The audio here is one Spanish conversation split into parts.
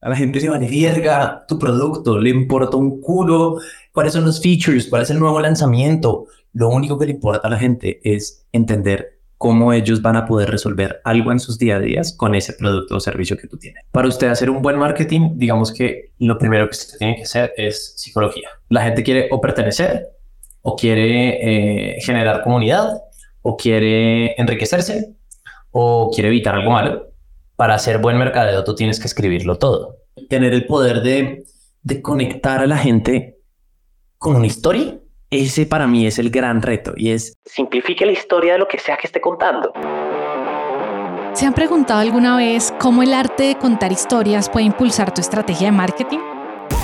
A la gente le vale verga tu producto, le importa un culo cuáles son los features, cuál es el nuevo lanzamiento. Lo único que le importa a la gente es entender cómo ellos van a poder resolver algo en sus día a días con ese producto o servicio que tú tienes. Para usted hacer un buen marketing, digamos que lo primero que usted tiene que hacer es psicología. La gente quiere o pertenecer, o quiere eh, generar comunidad, o quiere enriquecerse, o quiere evitar algo malo. Para hacer buen mercadeo, tú tienes que escribirlo todo. Tener el poder de, de conectar a la gente con una historia ese para mí es el gran reto y es simplifique la historia de lo que sea que esté contando. ¿Se han preguntado alguna vez cómo el arte de contar historias puede impulsar tu estrategia de marketing?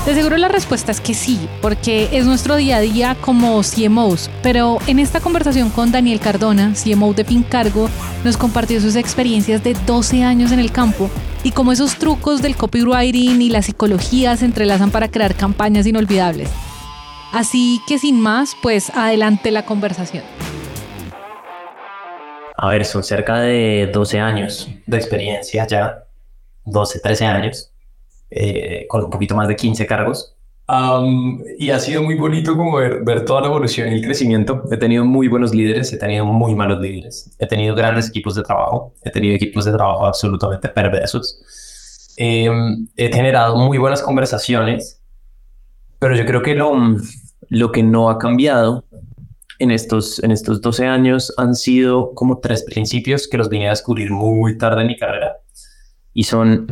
De seguro la respuesta es que sí, porque es nuestro día a día como CMOs, pero en esta conversación con Daniel Cardona, CMO de Pincargo, nos compartió sus experiencias de 12 años en el campo y cómo esos trucos del copywriting y la psicología se entrelazan para crear campañas inolvidables. Así que sin más, pues adelante la conversación. A ver, son cerca de 12 años de experiencia ya, 12, 13 años, eh, con un poquito más de 15 cargos. y ha sido muy bonito como ver, ver, toda la evolución y el crecimiento. He tenido muy buenos líderes, he tenido muy malos líderes, he tenido grandes equipos de trabajo, he tenido equipos de trabajo absolutamente perversos. Em, he generado muy buenas conversaciones, pero yo creo que lo, lo que no ha cambiado en estos, en estos 12 años han sido como tres principios que los vine a descubrir muy tarde en mi carrera. Y son,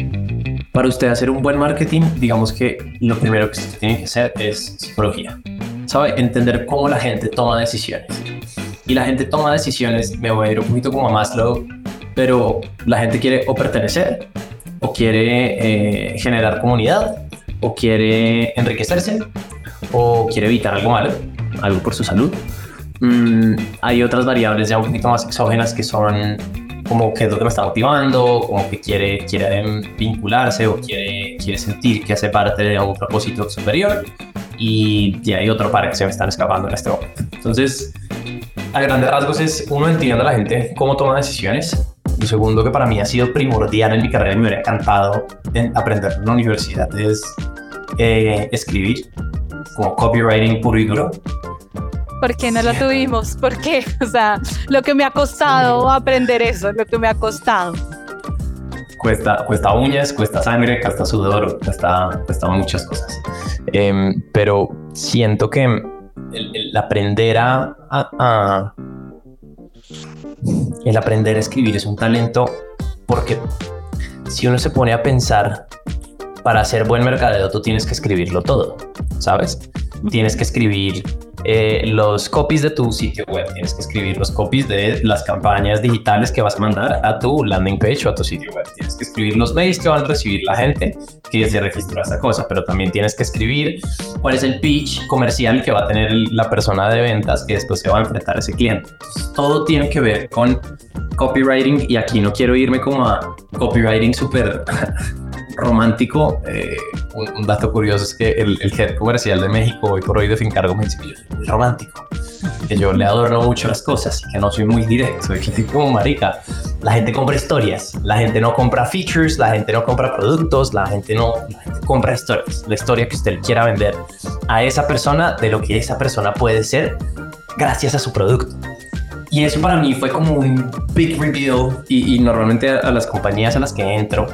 para usted hacer un buen marketing, digamos que lo primero que usted tiene que hacer es psicología. ¿Sabe? Entender cómo la gente toma decisiones. Y la gente toma decisiones, me voy a ir un poquito como a Maslow, pero la gente quiere o pertenecer, o quiere eh, generar comunidad, o quiere enriquecerse, o quiere evitar algo malo, algo por su salud. Mm, hay otras variables ya un poquito más exógenas que son como que es lo que me está motivando, como que quiere, quiere vincularse o quiere, quiere sentir que hace parte de un propósito superior. Y, y hay otro par que se me están escapando en este momento. Entonces, a grandes rasgos es uno entiende a la gente cómo toma decisiones. Lo segundo que para mí ha sido primordial en mi carrera y me hubiera encantado aprender en la universidad es eh, escribir como copywriting puro y duro. ¿Por qué no lo tuvimos? ¿Por qué? O sea, lo que me ha costado aprender eso, lo que me ha costado. Cuesta, cuesta uñas, cuesta sangre, cuesta sudor, cuesta, cuesta muchas cosas. Em, pero siento que el, aprender a, a, el aprender a escribir es un talento porque si uno se pone a pensar para hacer buen mercadeo tú tienes que escribirlo todo, ¿sabes? Tienes que escribir eh, los copies de tu sitio web, tienes que escribir los copies de las campañas digitales que vas a mandar a tu landing page o a tu sitio web, tienes que escribir los mails que van a recibir la gente que se registró esta cosa, pero también tienes que escribir cuál es el pitch comercial que va a tener la persona de ventas que después se va a enfrentar a ese cliente. todo tiene que ver con copywriting y aquí no quiero irme como a copywriting súper romántico. Eh, un, dato curioso es que el, el, head comercial de México hoy por hoy de Fincargo me dice que yo soy muy romántico, que yo le adorno mucho las cosas y que no soy muy directo, soy como marica. La gente compra historias, la gente no compra features, la gente no compra productos, la gente no compra historias. La historia que usted quiera vender a esa persona de lo que esa persona puede ser gracias a su producto. Y eso para mí fue como un big reveal y, y normalmente a, las compañías a las que entro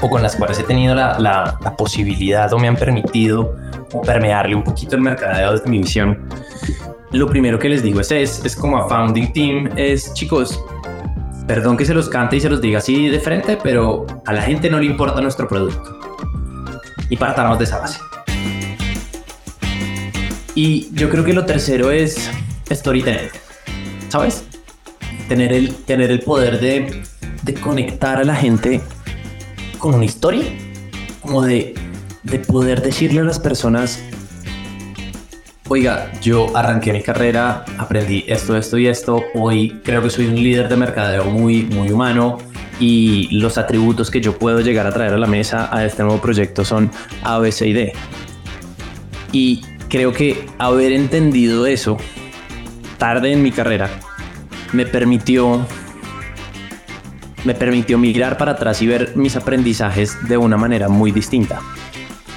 o con las cuales he tenido la, la, posibilidad o me han permitido permearle un poquito el mercadeo desde mi visión, lo primero que les digo es, es, es como a founding team, es chicos, perdón que se los cante y se los diga así de frente, pero a la gente no le importa nuestro producto. Y partamos de esa base. Y yo creo que lo tercero es storytelling, ¿sabes? Tener el, tener el poder de, de conectar a la gente con una historia, como de, de poder decirle a las personas, oiga, yo arranqué mi carrera, aprendí esto, esto y esto, hoy creo que soy un líder de mercadeo muy, muy humano y los atributos que yo puedo llegar a traer a la mesa a este nuevo proyecto son A, B, C y D. Y creo que haber entendido eso tarde en mi carrera me permitió me permitió mirar para atrás y ver mis aprendizajes de una manera muy distinta.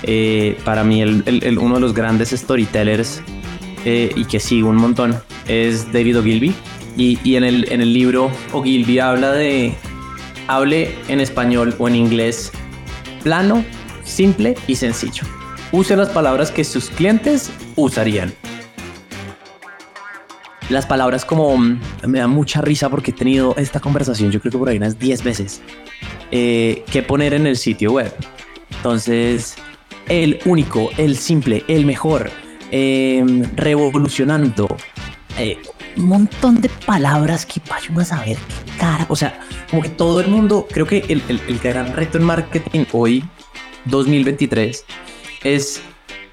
Eh, para mí uno de los grandes storytellers eh, y que sigo un montón es David Ogilvy. Y, y en, el, en el libro Ogilvy habla de, hable en español o en inglés, plano, simple y sencillo. Use las palabras que sus clientes usarían. Las palabras como mm, me da mucha risa porque he tenido esta conversación yo creo que por ahí unas 10 veces eh, que poner en el sitio web. Entonces, el único, el simple, el mejor, em, revolucionando. Eh, un montón de palabras que vayan a saber qué cara. O sea, como que todo el mundo, creo que el, el, el gran reto en marketing hoy, 2023, es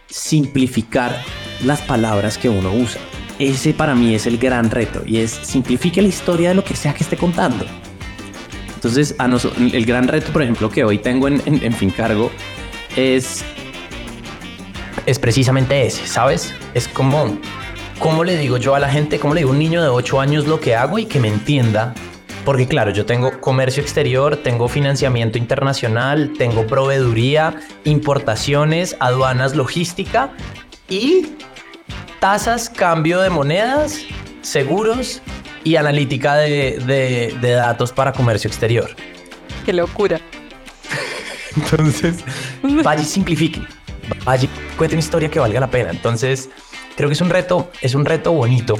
simplificar las palabras que uno usa. Ese para mí es el gran reto y es simplifique la historia de lo que sea que esté contando. Entonces, el gran reto, por ejemplo, que hoy tengo en, en, en Fincargo es es precisamente ese, ¿sabes? Es como, ¿cómo le digo yo a la gente, cómo le digo a un niño de 8 años lo que hago y que me entienda? Porque claro, yo tengo comercio exterior, tengo financiamiento internacional, tengo proveeduría, importaciones, aduanas, logística y tasas, cambio de monedas, seguros y analítica de, de datos para comercio exterior. Qué locura. Entonces, vaya y simplifique. Vaya, cuente una historia que valga la pena. Entonces, creo que es un reto, es un reto bonito.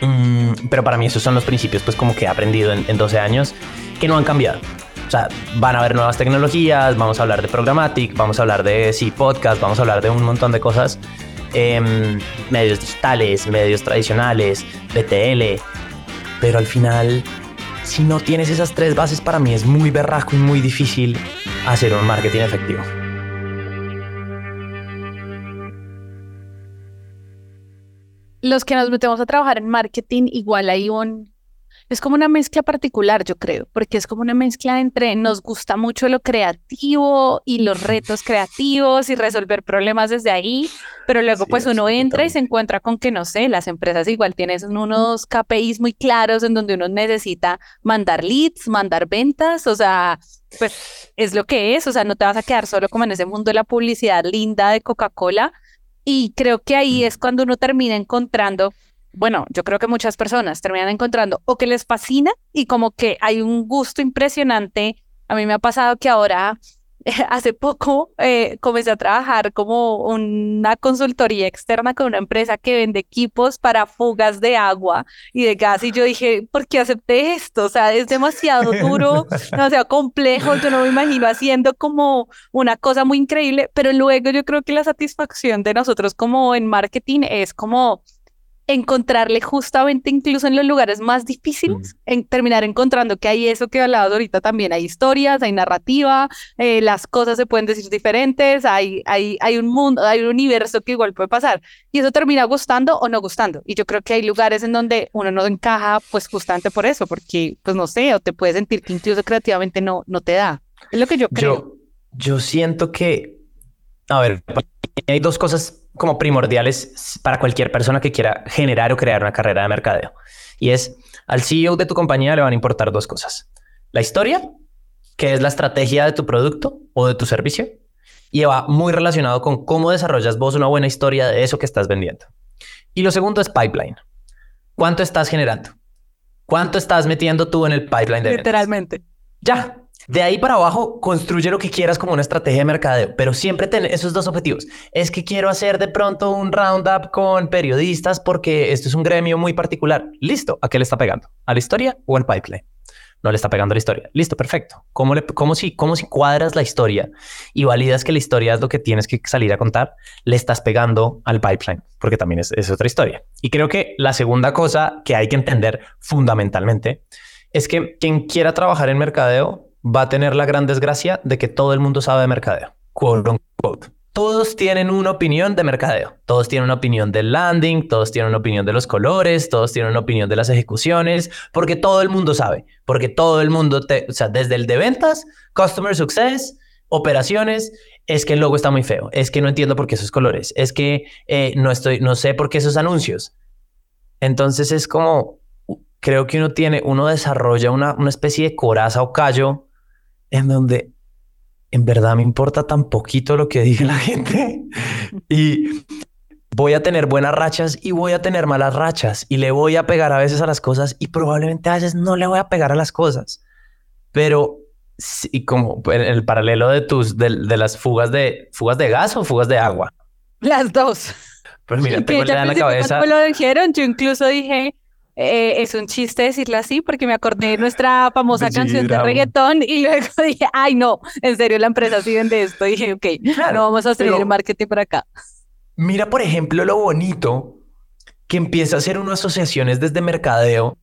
Mm, pero para mí esos son los principios, pues como que he aprendido en, en 12 años, que no han cambiado. O sea, van a haber nuevas tecnologías, vamos a hablar de programmatic, vamos a hablar de, sí, podcast, vamos a hablar de un montón de cosas. Eh, medios digitales, medios tradicionales, BTL. Pero al final, si no tienes esas tres bases, para mí es muy berraco y muy difícil hacer un marketing efectivo. los que nos metemos a trabajar en marketing, igual hay un, es como una mezcla particular, yo creo, porque es como una mezcla entre nos gusta mucho lo creativo y los retos creativos y resolver problemas desde ahí, pero luego pues uno entra y se encuentra con que, no sé, las empresas igual tienen unos KPIs muy claros en donde uno necesita mandar leads, mandar ventas, o sea, pues es lo que es, o sea, no te vas a quedar solo como en ese mundo de la publicidad linda de Coca-Cola, y creo que ahí es cuando uno termina encontrando, bueno, yo creo que muchas personas terminan encontrando o que les fascina y como que hay un gusto impresionante. A mí me ha pasado que ahora hace poco eh, comencé a trabajar como una consultoría externa con una empresa que vende equipos para fugas de agua y de gas. Y yo dije, ¿por qué acepté esto? O sea, es demasiado duro, demasiado complejo. Yo no me imagino haciendo como una cosa muy increíble, pero luego yo creo que la satisfacción de nosotros como en marketing es como encontrarle justamente incluso en los lugares más difíciles, en terminar encontrando que hay eso que hablabas ahorita también, hay historias, hay narrativa, eh, las cosas se pueden decir diferentes, hay, hay, hay un mundo, hay un universo que igual puede pasar y eso termina gustando o no gustando. Y yo creo que hay lugares en donde uno no encaja pues justamente por eso, porque pues no sé, o te puedes sentir que incluso creativamente no, no te da. Es lo que yo creo. Yo, yo siento que, a ver, hay dos cosas como primordiales para cualquier persona que quiera generar o crear una carrera de mercadeo. Y es, al CEO de tu compañía le van a importar dos cosas. La historia, que es la estrategia de tu producto o de tu servicio, y va muy relacionado con cómo desarrollas vos una buena historia de eso que estás vendiendo. Y lo segundo es pipeline. ¿Cuánto estás generando? ¿Cuánto estás metiendo tú en el pipeline de Literalmente. Ya, de ahí para abajo, construye lo que quieras como una estrategia de mercadeo, pero siempre ten esos dos objetivos. Es que quiero hacer de pronto un roundup con periodistas porque esto es un gremio muy particular. Listo, ¿a qué le está pegando? ¿A la historia o al pipeline? No le está pegando la historia. Listo, perfecto. ¿Cómo, le, cómo, si, cómo si cuadras la historia y validas que la historia es lo que tienes que salir a contar? Le estás pegando al pipeline, porque también es, es otra historia. Y creo que la segunda cosa que hay que entender fundamentalmente es que quien quiera trabajar en mercadeo va a tener la gran desgracia de que todo el mundo sabe de mercadeo. Quote Todos tienen una opinión de mercadeo. Todos tienen una opinión del landing, todos tienen una opinión de los colores, todos tienen una opinión de las ejecuciones, porque todo el mundo sabe, porque todo el mundo, o sea, desde el de ventas, customer success, operaciones, es que el logo está muy feo, es que no entiendo por qué esos colores, es que eh, no estoy, no sé por qué esos anuncios. Entonces es como creo que uno tiene, uno desarrolla una, una especie de coraza o callo en donde en verdad me importa tan poquito lo que diga la gente y voy a tener buenas rachas y voy a tener malas rachas y le voy a pegar a veces a las cosas y probablemente a veces no le voy a pegar a las cosas. Pero y como en el paralelo de tus de, las fugas de fugas de gas o fugas de agua. Las dos. Pues mira, tengo en la cabeza. lo dijeron, yo incluso dije, eh, es un chiste decirlo así porque me acordé de nuestra famosa canción de reggaetón y luego dije, ay no, en serio la empresa sí vende esto. Y dije, ok, no vamos a hacer el marketing por acá. Mira, por ejemplo, lo bonito que empieza a hacer unas asociaciones desde mercadeo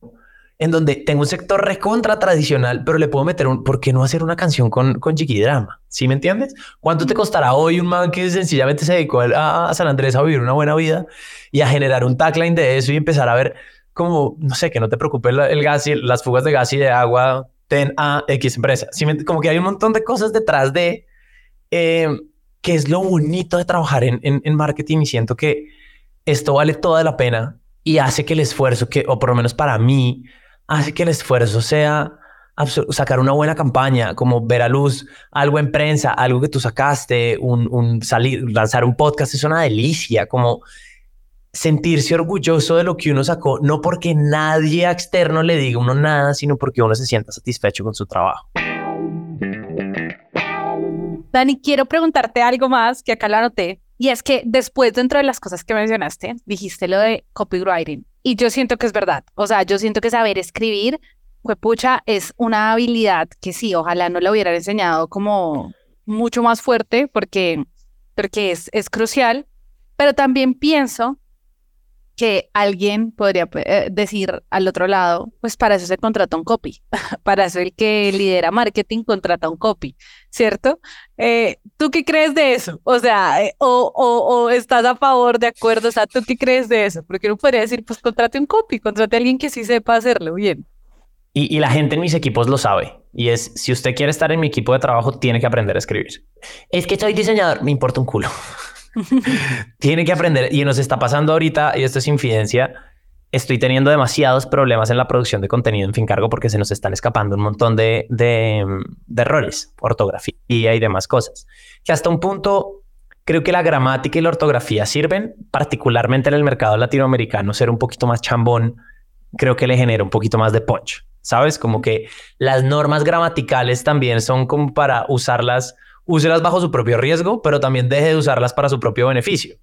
en donde tengo un sector recontra tradicional, pero le puedo meter un, ¿por qué no hacer una canción con, con Drama? ¿Sí me entiendes? ¿Cuánto te costará hoy un man que sencillamente se dedicó a, San Andrés a vivir una buena vida y a generar un tagline de eso y empezar a ver como, no sé, que no te preocupes el gas y las fugas de gas y de agua, ten a X empresa. ¿Sí como que hay un montón de cosas detrás de, eh, que es lo bonito de trabajar en, en, en marketing y siento que esto vale toda la pena y hace que el esfuerzo que, o por lo menos para mí, hace que el esfuerzo sea sacar una buena campaña, como ver a luz algo en prensa, algo que tú sacaste, un, salir, lanzar un podcast, es una delicia, como sentirse orgulloso de lo que uno sacó, no porque nadie externo le diga uno nada, sino porque uno se sienta satisfecho con su trabajo. Dani, quiero preguntarte algo más que acá lo anoté, y es que después dentro de las cosas que mencionaste, dijiste lo de copywriting. Y yo siento que es verdad. O sea, yo siento que saber escribir, pucha, es una habilidad que sí, ojalá no la hubieran enseñado como mucho más fuerte porque, porque es, es crucial. Pero también pienso que alguien podría eh, decir al otro lado, pues para eso se contrata un copy, para eso el que lidera marketing contrata un copy, ¿cierto? Eh, ¿Tú qué crees de eso? O sea, eh, o, o, estás a favor, de acuerdo, o sea, ¿tú qué crees de eso? Porque uno podría decir, pues contrate un copy, contrate a alguien que sí sepa hacerlo bien. Y, y, la gente en mis equipos lo sabe. Y es, si usted quiere estar en mi equipo de trabajo, tiene que aprender a escribir. Es que soy diseñador, me importa un culo. Tiene que aprender y nos está pasando ahorita, y esto es infidencia, estoy teniendo demasiados problemas en la producción de contenido en Fincargo porque se nos están escapando un montón de, errores, ortografía y demás cosas. Que hasta un punto creo que la gramática y la ortografía sirven, particularmente en el mercado latinoamericano, ser un poquito más chambón, creo que le genera un poquito más de punch. ¿Sabes? Como que las normas gramaticales también son como para usarlas úselas bajo su propio riesgo, pero también deje de usarlas para su propio beneficio.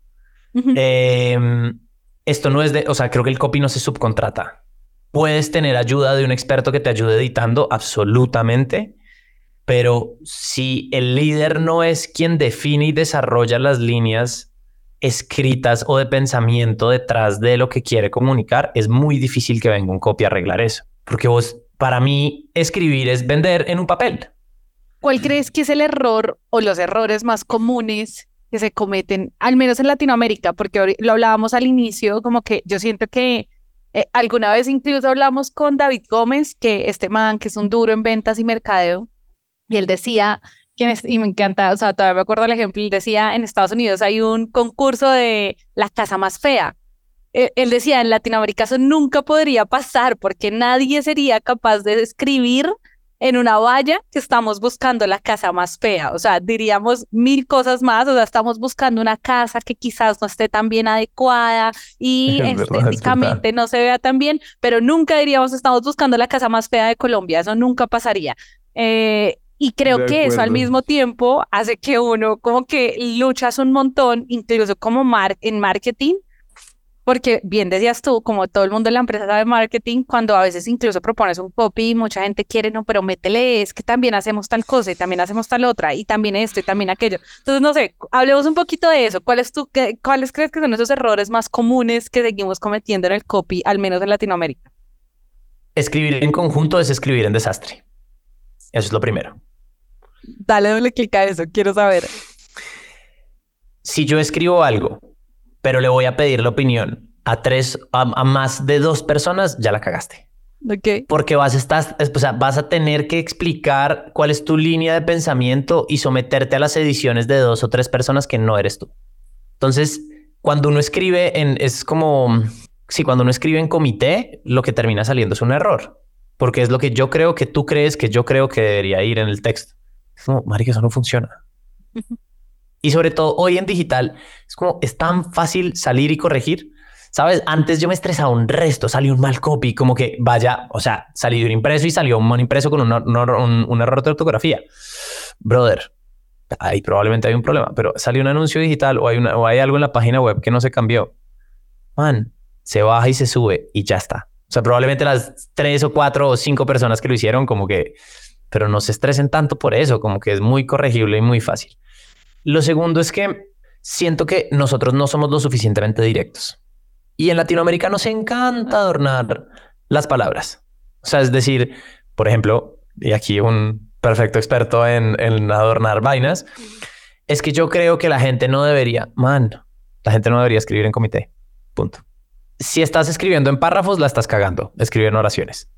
Em, esto no es de, o sea, creo que el copy no se subcontrata. Puedes tener ayuda de un experto que te ayude editando, absolutamente, pero si el líder no es quien define y desarrolla las líneas escritas o de pensamiento detrás de lo que quiere comunicar, es muy difícil que venga un copy a arreglar eso. Porque vos, para mí, escribir es vender en un papel. ¿Cuál crees que es el error o los errores más comunes que se cometen, al menos en Latinoamérica? Porque lo hablábamos al inicio, como que yo siento que eh, alguna vez incluso hablamos con David Gómez, que este man, que es un duro en ventas y mercadeo, y él decía, y me encanta, o sea, todavía me acuerdo el ejemplo, él decía, en Estados Unidos hay un concurso de la casa más fea. Él, él decía, en Latinoamérica eso nunca podría pasar porque nadie sería capaz de escribir en una valla que estamos buscando la casa más fea. O sea, diríamos mil cosas más. O sea, estamos buscando una casa que quizás no esté tan bien adecuada y estéticamente no se vea tan bien, pero nunca diríamos estamos buscando la casa más fea de Colombia. Eso nunca pasaría. Eh, y creo que eso al mismo tiempo hace que uno como que luchas un montón, incluso como mar en marketing, porque bien decías tú, como todo el mundo en la empresa sabe marketing, cuando a veces incluso propones un copy, mucha gente quiere, no, pero métele, es que también hacemos tal cosa y también hacemos tal otra y también esto y también aquello. Entonces, no sé, hablemos un poquito de eso. ¿Cuáles, tú, qué, ¿Cuáles crees que son esos errores más comunes que seguimos cometiendo en el copy, al menos en Latinoamérica? Escribir en conjunto es escribir en desastre. Eso es lo primero. Dale doble clic a eso, quiero saber. Si yo escribo algo pero le voy a pedir la opinión a tres, a, más de dos personas, ya la cagaste. Ok. Porque vas a, estar, o sea, vas a tener que explicar cuál es tu línea de pensamiento y someterte a las ediciones de dos o tres personas que no eres tú. Entonces, cuando uno escribe en, es como, si cuando uno escribe en comité, lo que termina saliendo es un error, porque es lo que yo creo que tú crees que yo creo que debería ir en el texto. Es como, marica, eso no funciona. Y sobre todo hoy en digital, es como, es tan fácil salir y corregir. Sabes, antes yo me estresaba un resto, salió un mal copy, como que vaya, o sea, salió un impreso y salió un mal impreso con un, un error de ortografía. Brother, ahí probablemente hay un problema, pero salió un anuncio digital o hay, una, o hay algo en la página web que no se cambió. Man, se baja y se sube y ya está. O sea, probablemente las tres o cuatro o cinco personas que lo hicieron, como que, pero no se estresen tanto por eso, como que es muy corregible y muy fácil. Lo segundo es que siento que nosotros no somos lo suficientemente directos. Y en Latinoamérica nos encanta adornar las palabras. O sea, es decir, por ejemplo, y aquí un perfecto experto en, adornar vainas, es que yo creo que la gente no debería, man, la gente no debería escribir en comité. Punto. Si estás escribiendo en párrafos, la estás cagando. Escribe en oraciones.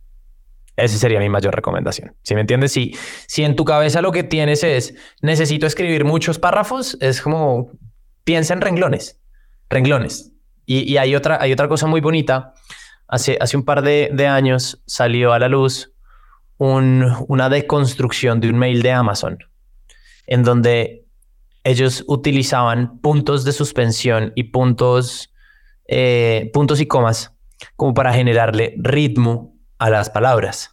Esa sería mi mayor recomendación. Si me entiendes, si, si en tu cabeza lo que tienes es necesito escribir muchos párrafos, es como piensa en renglones, renglones. Y, hay, otra, hay otra cosa muy bonita. Hace, hace un par de, años salió a la luz un, una deconstrucción de un mail de Amazon en donde ellos utilizaban puntos de suspensión y puntos, eh, puntos y comas como para generarle ritmo a las palabras.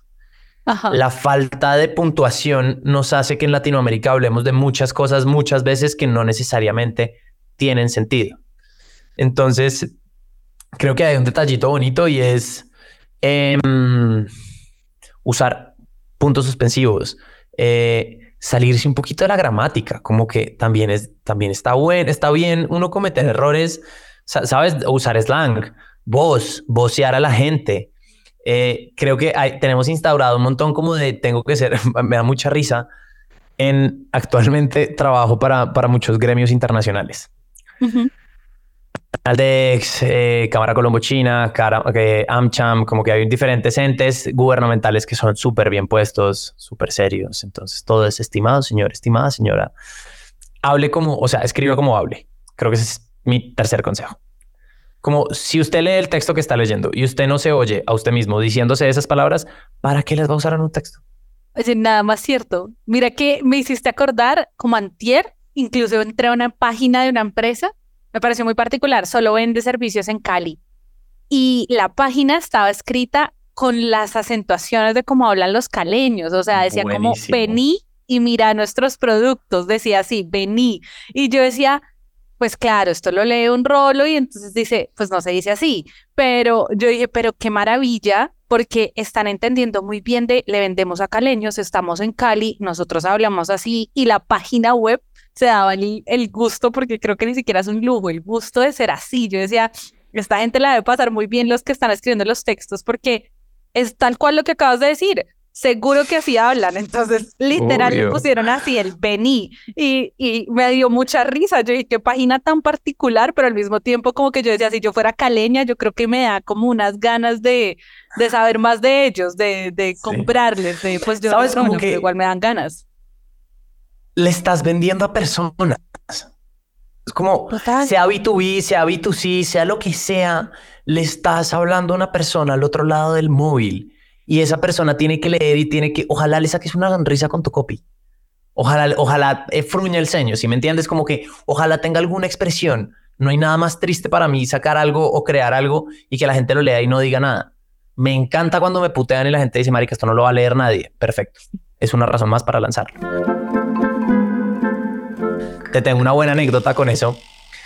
La falta de puntuación nos hace que en Latinoamérica hablemos de muchas cosas muchas veces que no necesariamente tienen sentido. Entonces, creo que hay un detallito bonito y es em, usar puntos suspensivos, eh, salirse un poquito de la gramática, como que también es, también está bueno, está bien uno cometer errores, sabes, usar slang, voz, vocear a la gente. Eh, creo que tenemos instaurado un montón como de tengo que ser, me da mucha risa. En actualmente trabajo para, para muchos gremios internacionales. Aldex, eh, Cámara Colombo China, AmCham, como que hay diferentes entes gubernamentales que son súper bien puestos, súper serios. Entonces, todo es estimado, señor, estimada señora. Hable como, o sea, escriba como hable. Creo que ese es mi tercer consejo. Como si usted lee el texto que está leyendo y usted no se oye a usted mismo diciéndose esas palabras, ¿para qué las va a usar en un texto? Oye, nada más cierto. Mira que me hiciste acordar como antier, incluso entré a una página de una empresa me pareció muy particular, solo vende servicios en Cali. Y la página estaba escrita con las acentuaciones de cómo hablan los caleños, o sea, decía como vení y mira nuestros productos, decía así, vení. Y yo decía, pues claro, esto lo lee un rolo y entonces dice, pues no se dice así, pero yo dije, pero qué maravilla, porque están entendiendo muy bien de, le vendemos a caleños, estamos en Cali, nosotros hablamos así y la página web se daba el, gusto, porque creo que ni siquiera es un lujo, el gusto de ser así. Yo decía, esta gente la debe pasar muy bien los que están escribiendo los textos, porque es tal cual lo que acabas de decir. Seguro que así hablan. Entonces, literal, me pusieron así el vení y, y me dio mucha risa. Yo dije, qué página tan particular, pero al mismo tiempo, como que yo decía, si yo fuera caleña, yo creo que me da como unas ganas de, de saber más de ellos, de, de comprarles, de pues yo, ¿Sabes? Como que igual me dan ganas le estás vendiendo a personas. Es como, sea B2B, sea B2C, sea lo que sea, le estás hablando a una persona al otro lado del móvil y esa persona tiene que leer y tiene que, ojalá le saques una sonrisa con tu copy. Ojalá, ojalá eh, fruña el ceño, si me entiendes, como que ojalá tenga alguna expresión. No hay nada más triste para mí sacar algo o crear algo y que la gente lo lea y no diga nada. Me encanta cuando me putean y la gente dice, marica, esto no lo va a leer nadie. Perfecto. Es una razón más para lanzarlo. Te tengo una buena anécdota con eso.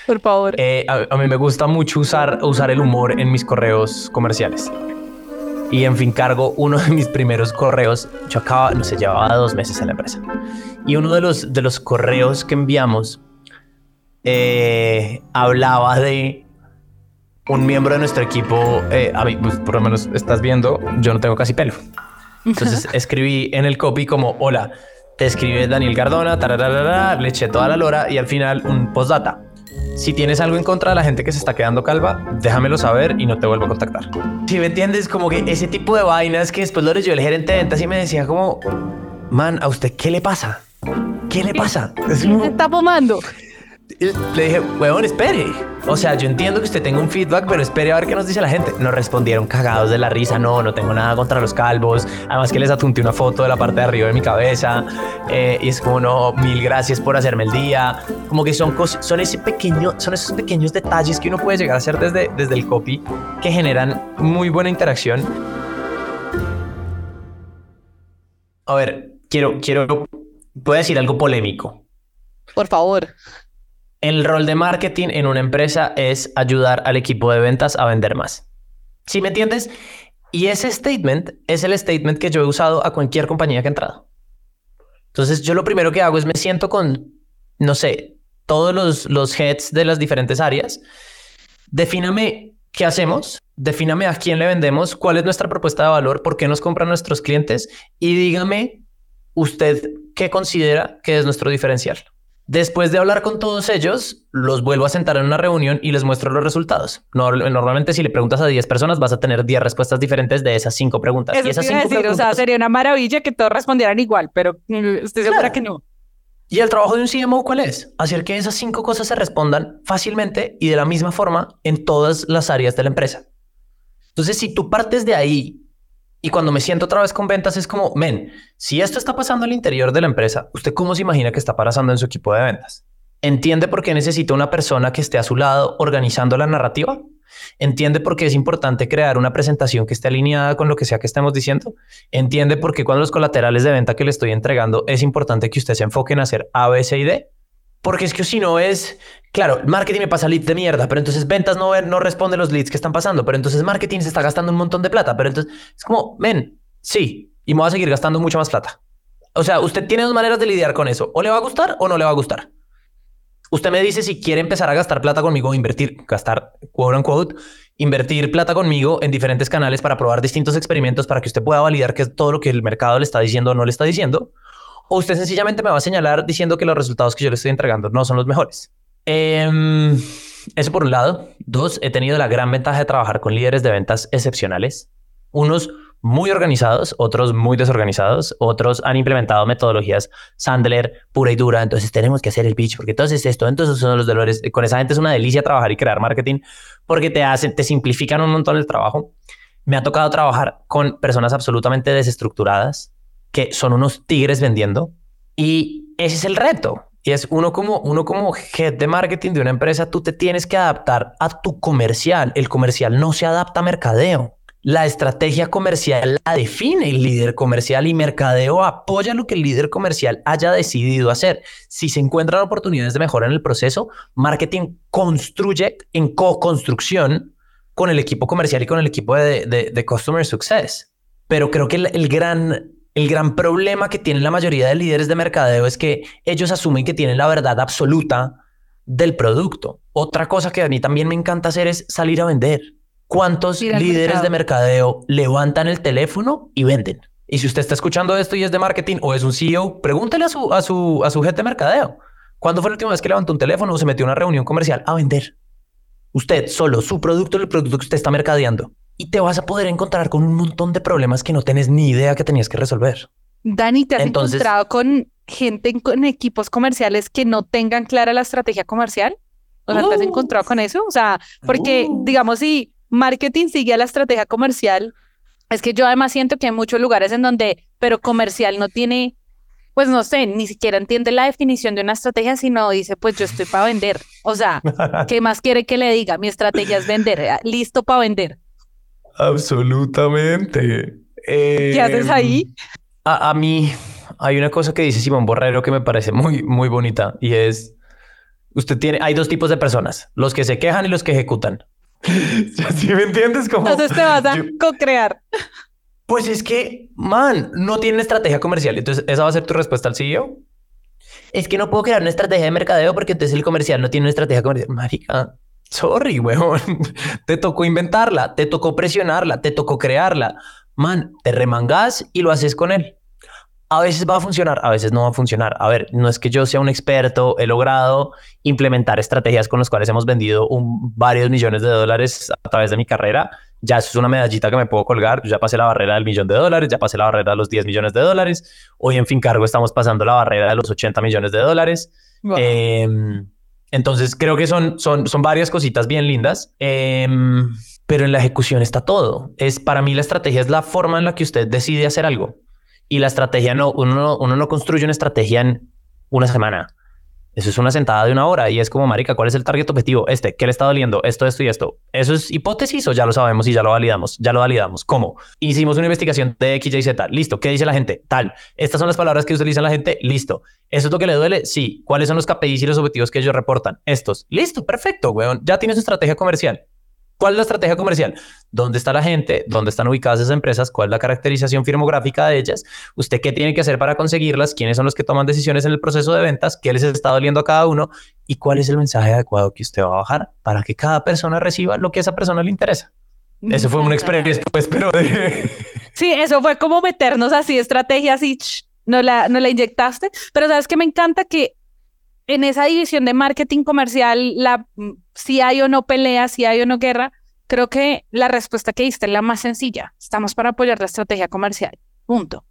Por favor. Eh, a, mí me gusta mucho usar, usar el humor en mis correos comerciales. Y en fin, cargo uno de mis primeros correos. Yo acaba, no sé, llevaba dos meses en la empresa. Y uno de los, de los correos que enviamos eh, hablaba de un miembro de nuestro equipo. Eh, a mí, pues, por lo menos estás viendo, yo no tengo casi pelo. Entonces escribí en el copy como, hola, te escribe Daniel Cardona, le eché toda la lora y al final un postdata. Si tienes algo en contra de la gente que se está quedando calva, déjamelo saber y no te vuelvo a contactar. Si me entiendes, como que ese tipo de vainas que después lo leyó el gerente de ventas y me decía como, man, ¿a usted qué le pasa? ¿Qué le pasa? ¿Qué está fumando? Le dije, weón, espere. O sea, yo entiendo que usted tenga un feedback, pero espere a ver qué nos dice la gente. Nos respondieron cagados de la risa. No, no tengo nada contra los calvos. Además que les atunté una foto de la parte de arriba de mi cabeza. Eh, y es como, no, mil gracias por hacerme el día. Como que son son ese pequeño, son esos pequeños detalles que uno puede llegar a hacer desde, desde el copy que generan muy buena interacción. A ver, quiero, quiero, puedo decir algo polémico. Por favor. El rol de marketing en una empresa es ayudar al equipo de ventas a vender más. ¿Sí me entiendes? Y ese statement es el statement que yo he usado a cualquier compañía que he entrado. Entonces, yo lo primero que hago es me siento con, no sé, todos los, los heads de las diferentes áreas. Defíname qué hacemos, defíname a quién le vendemos, cuál es nuestra propuesta de valor, por qué nos compran nuestros clientes y dígame usted qué considera que es nuestro diferencial. Después de hablar con todos ellos, los vuelvo a sentar en una reunión y les muestro los resultados. Normalmente si le preguntas a 10 personas vas a tener 10 respuestas diferentes de esas 5 preguntas. y esas o sea, sería una maravilla que todos respondieran igual, pero mm, estoy segura que no. ¿Y el trabajo de un CMO cuál es? Hacer que esas cinco cosas se respondan fácilmente y de la misma forma en todas las áreas de la empresa. Entonces, si tú partes de ahí y cuando me siento otra vez con ventas es como, men, si esto está pasando al interior de la empresa, ¿usted cómo se imagina que está pasando en su equipo de ventas? ¿Entiende por qué necesita una persona que esté a su lado organizando la narrativa? ¿Entiende por qué es importante crear una presentación que esté alineada con lo que sea que estemos diciendo? ¿Entiende por qué cuando los colaterales de venta que le estoy entregando es importante que usted se enfoque en hacer A, B, C y D? Porque es que si no es, claro, marketing me pasa leads de mierda, pero entonces ventas no, no responde los leads que están pasando, pero entonces marketing se está gastando un montón de plata, pero entonces es como, ven, sí, y me va a seguir gastando mucha más plata. O sea, usted tiene dos maneras de lidiar con eso, o le va a gustar o no le va a gustar. Usted me dice si quiere empezar a gastar plata conmigo, invertir, gastar, quote unquote, invertir plata conmigo en diferentes canales para probar distintos experimentos para que usted pueda validar que todo lo que el mercado le está diciendo o no le está diciendo o usted sencillamente me va a señalar diciendo que los resultados que yo le estoy entregando no son los mejores. Em, eso por un lado. Dos, he tenido la gran ventaja de trabajar con líderes de ventas excepcionales. Unos muy organizados, otros muy desorganizados, otros han implementado metodologías Sandler pura y dura, entonces tenemos que hacer el pitch porque entonces esto, entonces son los dolores. Con esa gente es una delicia trabajar y crear marketing porque te hacen, te simplifican un montón el trabajo. Me ha tocado trabajar con personas absolutamente desestructuradas, que son unos tigres vendiendo y ese es el reto. Y es uno como, uno como head de marketing de una empresa, tú te tienes que adaptar a tu comercial. El comercial no se adapta a mercadeo. La estrategia comercial la define el líder comercial y mercadeo apoya lo que el líder comercial haya decidido hacer. Si se encuentran oportunidades de mejora en el proceso, marketing construye en co-construcción con el equipo comercial y con el equipo de, de, Customer Success. Pero creo que el gran el gran problema que tienen la mayoría de líderes de mercadeo es que ellos asumen que tienen la verdad absoluta del producto. Otra cosa que a mí también me encanta hacer es salir a vender. ¿Cuántos líderes de mercadeo levantan el teléfono y venden? Y si usted está escuchando esto y es de marketing o es un CEO, pregúntele a su, a su, a su jefe de mercadeo. ¿Cuándo fue la última vez que levantó un teléfono o se metió a una reunión comercial a vender? Usted solo, su producto, el producto que usted está mercadeando y te vas a poder encontrar con un montón de problemas que no tienes ni idea que tenías que resolver. Dani, ¿te has encontrado con gente en, equipos comerciales que no tengan clara la estrategia comercial? ¿O sea, ¿te has encontrado con eso? O sea, porque, uh. digamos, si marketing sigue a la estrategia comercial, es que yo además siento que hay muchos lugares en donde, pero comercial no tiene, pues no sé, ni siquiera entiende la definición de una estrategia, sino dice, pues yo estoy para vender. O sea, ¿qué más quiere que le diga? Mi estrategia es vender, listo para vender. Absolutamente. ¿Qué haces ahí? Em, a, mí hay una cosa que dice Simón Borrero que me parece muy, muy bonita y es, usted tiene, hay dos tipos de personas, los que se quejan y los que ejecutan. ¿Sí me entiendes? Como, Entonces te vas a co-crear. Pues es que, man, no tienen estrategia comercial. Entonces, ¿esa va a ser tu respuesta al CEO? Es que no puedo crear una estrategia de mercadeo porque entonces el comercial no tiene una estrategia comercial. Marica, Sorry, weón. Te tocó inventarla, te tocó presionarla, te tocó crearla. Man, te remangas y lo haces con él. A veces va a funcionar, a veces no va a funcionar. A ver, no es que yo sea un experto, he logrado implementar estrategias con las cuales hemos vendido un, varios millones de dólares a través de mi carrera. Ya eso es una medallita que me puedo colgar. Ya pasé la barrera del millón de dólares, ya pasé la barrera de los 10 millones de dólares. Hoy en Fincargo estamos pasando la barrera de los 80 millones de dólares. Entonces creo que son, son, son varias cositas bien lindas, em, pero en la ejecución está todo. Es para mí la estrategia es la forma en la que usted decide hacer algo y la estrategia no, uno no, uno no construye una estrategia en una semana. Eso es una sentada de una hora y es como, marica, ¿cuál es el target objetivo? Este, ¿qué le está doliendo? Esto, esto y esto. ¿Eso es hipótesis o ya lo sabemos y ya lo validamos? Ya lo validamos. ¿Cómo? Hicimos una investigación de X, Y, Z. Listo. ¿Qué dice la gente? Tal. Estas son las palabras que utiliza la gente. Listo. ¿Eso es lo que le duele? Sí. ¿Cuáles son los KPIs y los objetivos que ellos reportan? Estos. Listo. Perfecto, weón. Ya tienes su estrategia comercial. ¿Cuál es la estrategia comercial? ¿Dónde está la gente? ¿Dónde están ubicadas esas empresas? ¿Cuál es la caracterización firmográfica de ellas? ¿Usted qué tiene que hacer para conseguirlas? ¿Quiénes son los que toman decisiones en el proceso de ventas? ¿Qué les está doliendo a cada uno? ¿Y cuál es el mensaje adecuado que usted va a bajar para que cada persona reciba lo que a esa persona le interesa? Eso fue una experiencia, pues, pero de... Sí, eso fue como meternos así, estrategias y no la, no la inyectaste. Pero sabes que me encanta que en esa división de marketing comercial, la, si hay o no pelea, si hay o no guerra, creo que la respuesta que diste es la más sencilla. Estamos para apoyar la estrategia comercial. Punto.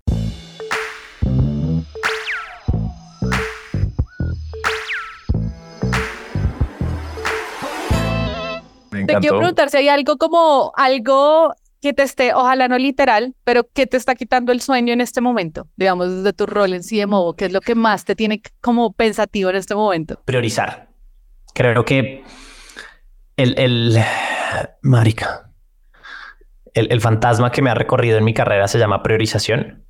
Te quiero preguntar si hay algo como algo que te esté, ojalá no literal, pero que te está quitando el sueño en este momento, digamos, desde tu rol en CMO, ¿qué es lo que más te tiene como pensativo en este momento? Priorizar. Creo que el, el marica, el, el fantasma que me ha recorrido en mi carrera se llama priorización.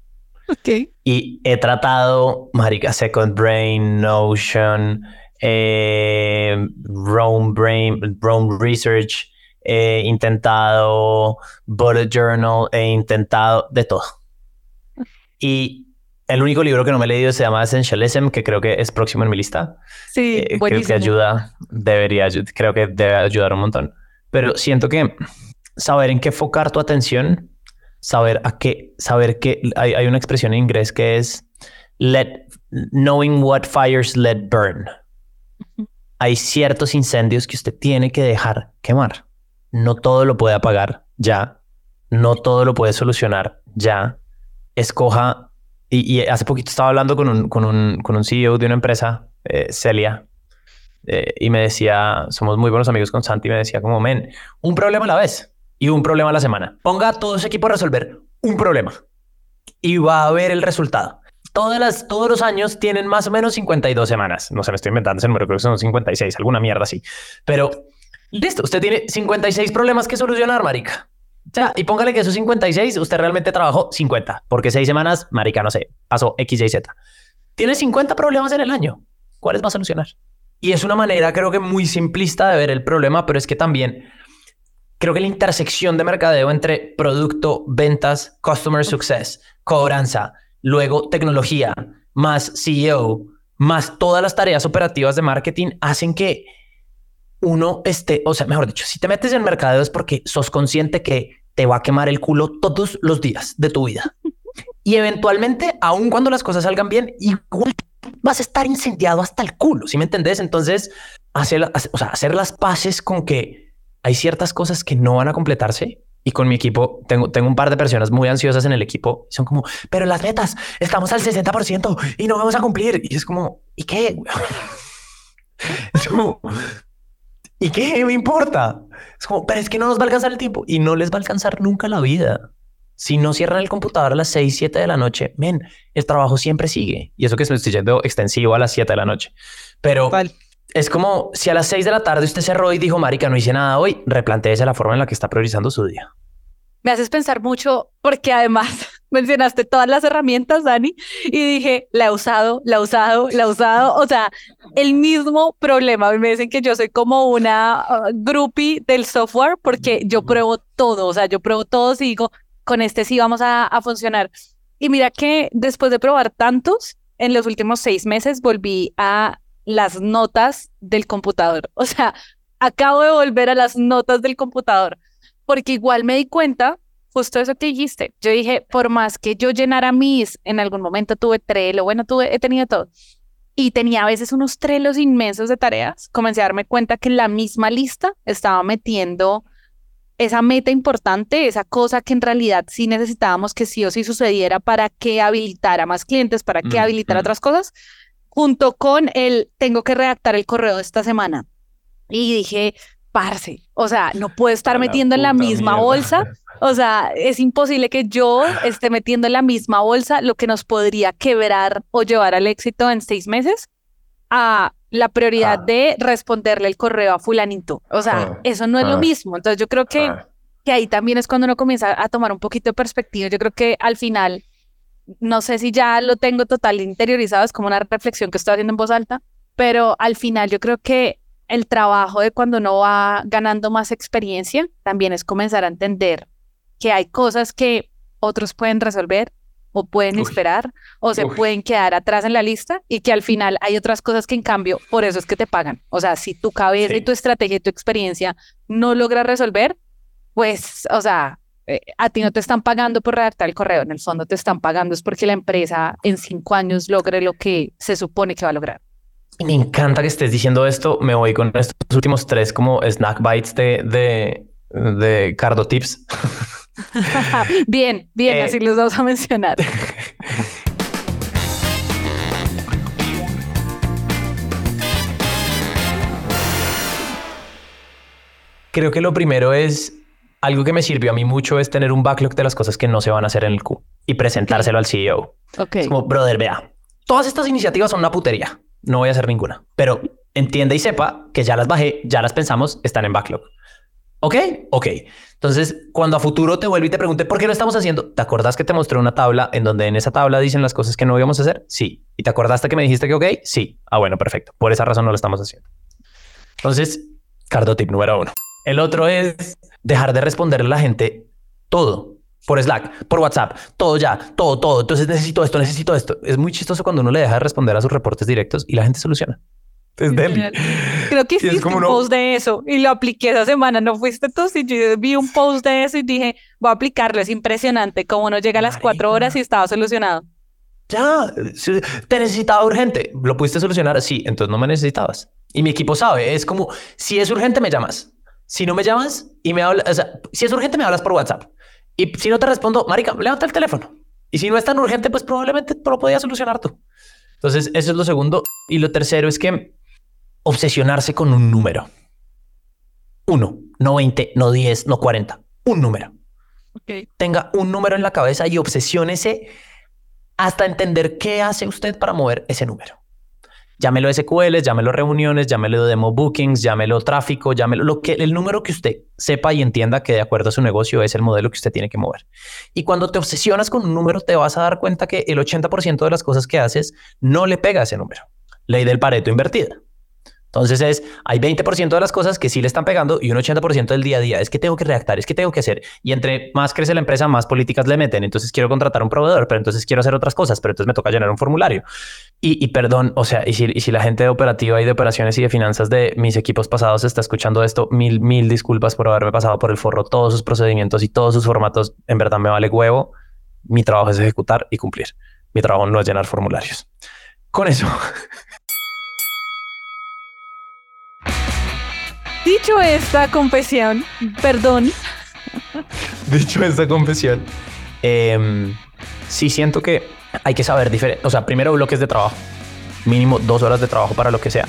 Ok. Y he tratado, marica, Second Brain, Notion, eh, Rome Brain, Rome Research, he intentado bullet journal, he intentado de todo. Y el único libro que no me he leído se llama Essentialism, que creo que es próximo en mi lista. Sí, Eh, creo que ayuda, debería, creo que debe ayudar un montón. Pero siento que saber en qué enfocar tu atención, saber a qué, saber que hay, hay una expresión en inglés que es let, knowing what fires let burn. Hay ciertos incendios que usted tiene que dejar quemar. No todo lo puede apagar ya. No todo lo puede solucionar ya. Escoja. Y, y hace poquito estaba hablando con un, con un, con un CEO de una empresa, eh, Celia, eh, y me decía, somos muy buenos amigos con Santi, y me decía como, men, un problema a la vez y un problema a la semana. Ponga a todo ese equipo a resolver un problema y va a ver el resultado. Todas las, todos los años tienen más o menos 52 semanas. No sé, me estoy inventando ese número, creo que son 56, alguna mierda así. Pero listo, usted tiene 56 problemas que solucionar, marica. O sea, y póngale que esos 56, usted realmente trabajó 50, porque seis semanas, marica, no sé, pasó X, Y, Z. Tiene 50 problemas en el año. ¿Cuáles va a solucionar? Y es una manera, creo que muy simplista de ver el problema, pero es que también creo que la intersección de mercadeo entre producto, ventas, customer success, cobranza, luego tecnología, más CEO, más todas las tareas operativas de marketing hacen que uno esté, o sea, mejor dicho, si te metes en mercadeo es porque sos consciente que te va a quemar el culo todos los días de tu vida. Y eventualmente, aun cuando las cosas salgan bien, igual vas a estar incendiado hasta el culo, ¿sí me entendés? Entonces, hacer, o sea, hacer las paces con que hay ciertas cosas que no van a completarse. Y con mi equipo, tengo, tengo un par de personas muy ansiosas en el equipo. Son como, pero las metas, estamos al 60% y no vamos a cumplir. Y es como, ¿y qué? Es como, ¿y qué me importa? Es como, pero es que no nos va a alcanzar el tiempo y no les va a alcanzar nunca la vida. Si no cierran el computador a las 6, 7 de la noche, men, el trabajo siempre sigue. Y eso que me estoy yendo extensivo a las 7 de la noche. Pero Total. es como si a las 6 de la tarde usted cerró y dijo, marica, no hice nada hoy, replanteese la forma en la que está priorizando su día. Me haces pensar mucho porque además mencionaste todas las herramientas, Dani, y dije, la he usado, la he usado, la he usado. O sea, el mismo problema. Me dicen que yo soy como una uh, groupie del software porque yo pruebo todo. O sea, yo pruebo todos y digo, con este sí vamos a, a funcionar. Y mira que después de probar tantos, en los últimos seis meses volví a las notas del computador. O sea, acabo de volver a las notas del computador porque igual me di cuenta, justo eso que dijiste, yo dije, por más que yo llenara mis, en algún momento tuve Trello, bueno, tuve, he tenido todo, y tenía a veces unos trelos inmensos de tareas, comencé a darme cuenta que en la misma lista estaba metiendo esa meta importante, esa cosa que en realidad sí necesitábamos que sí o sí sucediera para que habilitara más clientes, para que Mm, habilitara mm. otras cosas, junto con el tengo que redactar el correo de esta semana. Y dije, parce, o sea, no puedo estar metiendo en la misma mierda. bolsa. O sea, es imposible que yo esté metiendo en la misma bolsa lo que nos podría quebrar o llevar al éxito en seis meses a la prioridad Ah. de responderle el correo a fulanito. O sea, Ah. eso no es lo Ah. mismo. Entonces yo creo que Ah, que ahí también es cuando uno comienza a tomar un poquito de perspectiva. Yo creo que al final, no sé si ya lo tengo total interiorizado, es como una reflexión que estoy haciendo en voz alta, pero al final yo creo que el trabajo de cuando uno va ganando más experiencia también es comenzar a entender que hay cosas que otros pueden resolver o pueden Uy. esperar o se Uy. pueden quedar atrás en la lista y que al final hay otras cosas que en cambio por eso es que te pagan. O sea, si tu cabeza y tu estrategia y tu experiencia no logra resolver, pues, o sea, eh, a ti no te están pagando por redactar el correo, en el fondo te están pagando es porque la empresa en cinco años logre lo que se supone que va a lograr. Me encanta que estés diciendo esto. Me voy con estos últimos tres como snack bites de, de, de Cardo Tips. bien, bien, Eh, así los vamos a mencionar. Creo que lo primero es algo que me sirvió a mí mucho es tener un backlog de las cosas que no se van a hacer en el Q y presentárselo al CEO. Ok. Es como, brother, vea, todas estas iniciativas son una putería. No voy a hacer ninguna, pero entienda y sepa que ya las bajé, ya las pensamos, están en backlog. ¿Ok? Ok. Entonces, cuando a futuro te vuelve y te pregunte por qué lo estamos haciendo, ¿te acordás que te mostré una tabla en donde en esa tabla dicen las cosas que no íbamos a hacer? Sí. ¿Y te acordaste que me dijiste que ok? Sí. Ah, bueno, perfecto. Por esa razón no lo estamos haciendo. Entonces, cardo tip número uno. El otro es dejar de responderle a la gente todo por Slack, por WhatsApp, todo ya, todo, todo. Entonces necesito esto, necesito esto. Es muy chistoso cuando uno le deja de responder a sus reportes directos y la gente soluciona. Es deli. Creo que hiciste como un no- post de eso y lo apliqué esa semana. No fuiste tú, si yo vi un post de eso y dije, voy a aplicarlo. Es impresionante cómo no llega a las cuatro horas y estaba solucionado. Ya, te necesitaba urgente. ¿Lo pudiste solucionar? Sí, entonces no me necesitabas. Y mi equipo sabe, es como, si es urgente me llamas. Si no me llamas y me hablas, o sea, si es urgente me hablas por WhatsApp. Y si no te respondo, marica, levanta el teléfono. Y si no es tan urgente, pues probablemente te lo podías solucionar tú. Entonces, eso es lo segundo. Y lo tercero es que obsesionarse con un número. Uno, no 20, no 10, no 40. Un número Ok. tenga un número en la cabeza y obsesiónese hasta entender qué hace usted para mover ese número. Llámelo SQL, llámelo reuniones, llámelo demo bookings, llámelo tráfico, llámelo lo que el número que usted sepa y entienda que de acuerdo a su negocio es el modelo que usted tiene que mover. Y cuando te obsesionas con un número, te vas a dar cuenta que el 80% de las cosas que haces no le pega a ese número. Ley del Pareto invertida. Entonces es, hay 20% de las cosas que sí le están pegando y un 80% del día a día es que tengo que redactar, es que tengo que hacer. Y entre más crece la empresa, más políticas le meten. Entonces quiero contratar un proveedor, pero entonces quiero hacer otras cosas, pero entonces me toca llenar un formulario. Y, y perdón, o sea, y si, y si la gente de operativa y de operaciones y de finanzas de mis equipos pasados está escuchando esto, mil, mil disculpas por haberme pasado por el forro todos sus procedimientos y todos sus formatos. En verdad me vale huevo. Mi trabajo es ejecutar y cumplir. Mi trabajo no es llenar formularios. Con eso. Dicho esta confesión, perdón, Dicho esta confesión, em, sí siento que hay que saber diferente. O sea, primero bloques de trabajo, mínimo dos horas de trabajo para lo que sea,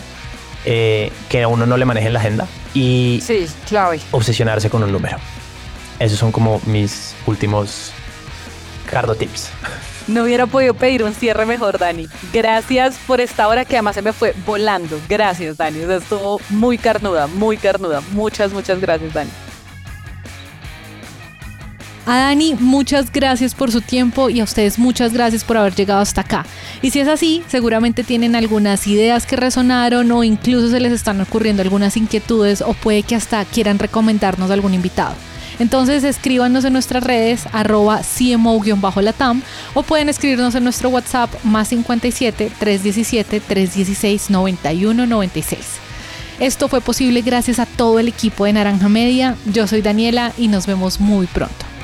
eh, que a uno no le maneje en la agenda y sí, clave. obsesionarse con un número. Esos son como mis últimos cardo tips. No hubiera podido pedir un cierre mejor, Dani. Gracias por esta hora que además se me fue volando. Gracias, Dani. O sea, estuvo muy carnuda, muy carnuda. Muchas, muchas gracias, Dani. A Dani, muchas gracias por su tiempo y a ustedes muchas gracias por haber llegado hasta acá. Y si es así, seguramente tienen algunas ideas que resonaron o incluso se les están ocurriendo algunas inquietudes o puede que hasta quieran recomendarnos algún invitado. Entonces escríbanos en nuestras redes arroba CMO-latam o pueden escribirnos en nuestro WhatsApp más 57 317 316 9196. Esto fue posible gracias a todo el equipo de Naranja Media. Yo soy Daniela y nos vemos muy pronto.